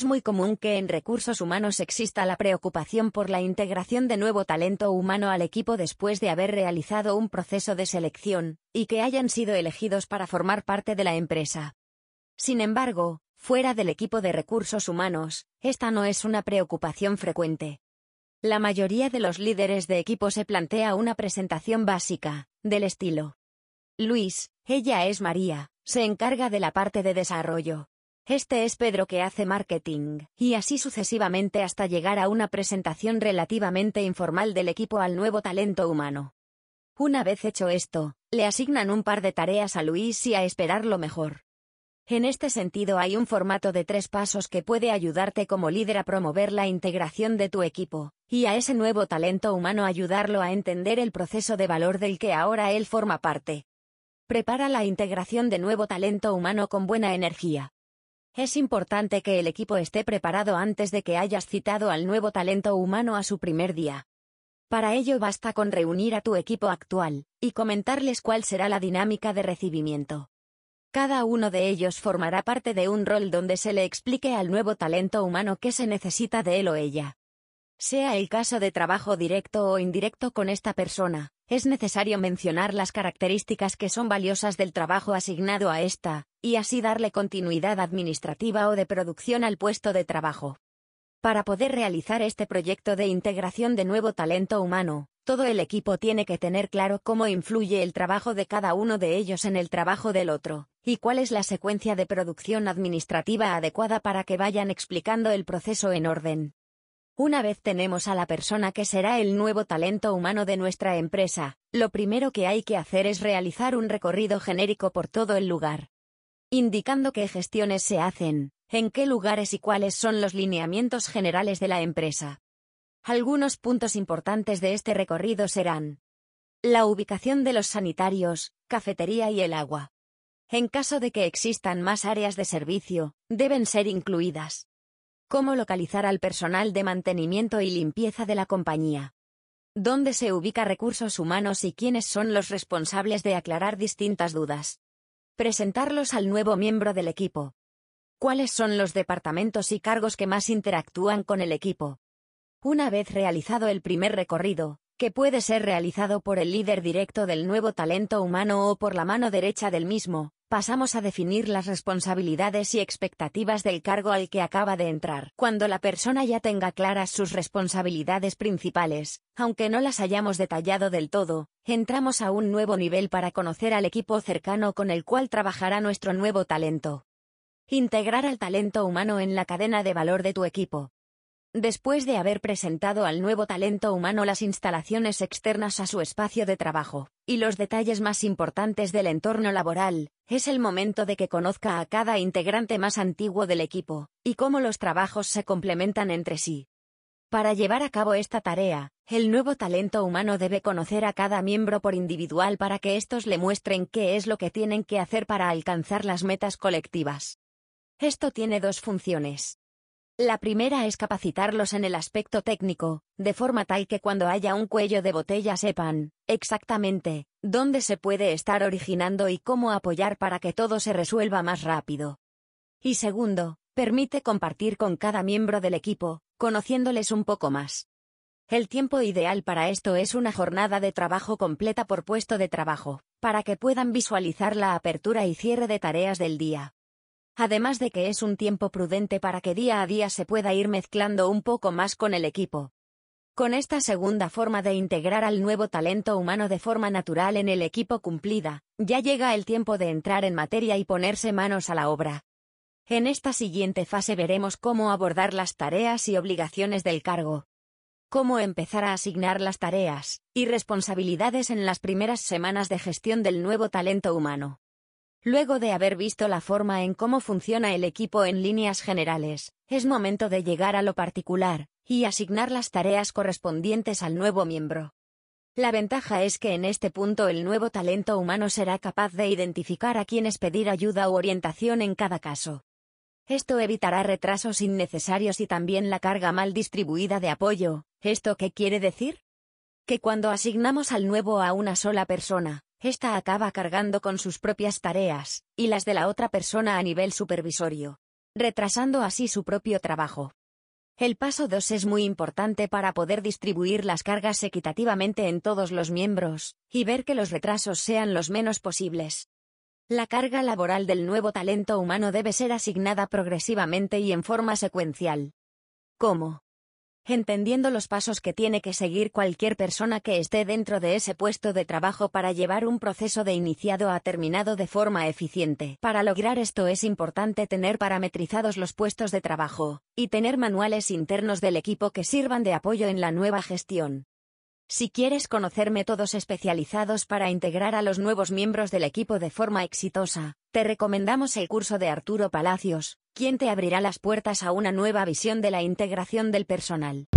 Es muy común que en recursos humanos exista la preocupación por la integración de nuevo talento humano al equipo después de haber realizado un proceso de selección, y que hayan sido elegidos para formar parte de la empresa. Sin embargo, fuera del equipo de recursos humanos, esta no es una preocupación frecuente. La mayoría de los líderes de equipo se plantea una presentación básica, del estilo. Luis, ella es María, se encarga de la parte de desarrollo. Este es Pedro que hace marketing, y así sucesivamente hasta llegar a una presentación relativamente informal del equipo al nuevo talento humano. Una vez hecho esto, le asignan un par de tareas a Luis y a esperar lo mejor. En este sentido hay un formato de tres pasos que puede ayudarte como líder a promover la integración de tu equipo, y a ese nuevo talento humano ayudarlo a entender el proceso de valor del que ahora él forma parte. Prepara la integración de nuevo talento humano con buena energía. Es importante que el equipo esté preparado antes de que hayas citado al nuevo talento humano a su primer día. Para ello basta con reunir a tu equipo actual, y comentarles cuál será la dinámica de recibimiento. Cada uno de ellos formará parte de un rol donde se le explique al nuevo talento humano qué se necesita de él o ella. Sea el caso de trabajo directo o indirecto con esta persona, es necesario mencionar las características que son valiosas del trabajo asignado a esta, y así darle continuidad administrativa o de producción al puesto de trabajo. Para poder realizar este proyecto de integración de nuevo talento humano, todo el equipo tiene que tener claro cómo influye el trabajo de cada uno de ellos en el trabajo del otro, y cuál es la secuencia de producción administrativa adecuada para que vayan explicando el proceso en orden. Una vez tenemos a la persona que será el nuevo talento humano de nuestra empresa, lo primero que hay que hacer es realizar un recorrido genérico por todo el lugar. Indicando qué gestiones se hacen, en qué lugares y cuáles son los lineamientos generales de la empresa. Algunos puntos importantes de este recorrido serán la ubicación de los sanitarios, cafetería y el agua. En caso de que existan más áreas de servicio, deben ser incluidas. Cómo localizar al personal de mantenimiento y limpieza de la compañía. Dónde se ubica recursos humanos y quiénes son los responsables de aclarar distintas dudas. Presentarlos al nuevo miembro del equipo. ¿Cuáles son los departamentos y cargos que más interactúan con el equipo? Una vez realizado el primer recorrido, que puede ser realizado por el líder directo del nuevo talento humano o por la mano derecha del mismo, pasamos a definir las responsabilidades y expectativas del cargo al que acaba de entrar. Cuando la persona ya tenga claras sus responsabilidades principales, aunque no las hayamos detallado del todo, entramos a un nuevo nivel para conocer al equipo cercano con el cual trabajará nuestro nuevo talento. Integrar al talento humano en la cadena de valor de tu equipo. Después de haber presentado al nuevo talento humano las instalaciones externas a su espacio de trabajo, y los detalles más importantes del entorno laboral, es el momento de que conozca a cada integrante más antiguo del equipo, y cómo los trabajos se complementan entre sí. Para llevar a cabo esta tarea, el nuevo talento humano debe conocer a cada miembro por individual para que estos le muestren qué es lo que tienen que hacer para alcanzar las metas colectivas. Esto tiene dos funciones. La primera es capacitarlos en el aspecto técnico, de forma tal que cuando haya un cuello de botella sepan, exactamente, dónde se puede estar originando y cómo apoyar para que todo se resuelva más rápido. Y segundo, permite compartir con cada miembro del equipo, conociéndoles un poco más. El tiempo ideal para esto es una jornada de trabajo completa por puesto de trabajo, para que puedan visualizar la apertura y cierre de tareas del día además de que es un tiempo prudente para que día a día se pueda ir mezclando un poco más con el equipo. Con esta segunda forma de integrar al nuevo talento humano de forma natural en el equipo cumplida, ya llega el tiempo de entrar en materia y ponerse manos a la obra. En esta siguiente fase veremos cómo abordar las tareas y obligaciones del cargo. Cómo empezar a asignar las tareas y responsabilidades en las primeras semanas de gestión del nuevo talento humano. Luego de haber visto la forma en cómo funciona el equipo en líneas generales, es momento de llegar a lo particular, y asignar las tareas correspondientes al nuevo miembro. La ventaja es que en este punto el nuevo talento humano será capaz de identificar a quienes pedir ayuda u orientación en cada caso. Esto evitará retrasos innecesarios y también la carga mal distribuida de apoyo. ¿Esto qué quiere decir? Que cuando asignamos al nuevo a una sola persona, esta acaba cargando con sus propias tareas, y las de la otra persona a nivel supervisorio. retrasando así su propio trabajo. El paso 2 es muy importante para poder distribuir las cargas equitativamente en todos los miembros, y ver que los retrasos sean los menos posibles. La carga laboral del nuevo talento humano debe ser asignada progresivamente y en forma secuencial. ¿Cómo? Entendiendo los pasos que tiene que seguir cualquier persona que esté dentro de ese puesto de trabajo para llevar un proceso de iniciado a terminado de forma eficiente. Para lograr esto es importante tener parametrizados los puestos de trabajo, y tener manuales internos del equipo que sirvan de apoyo en la nueva gestión. Si quieres conocer métodos especializados para integrar a los nuevos miembros del equipo de forma exitosa, te recomendamos el curso de Arturo Palacios, quien te abrirá las puertas a una nueva visión de la integración del personal.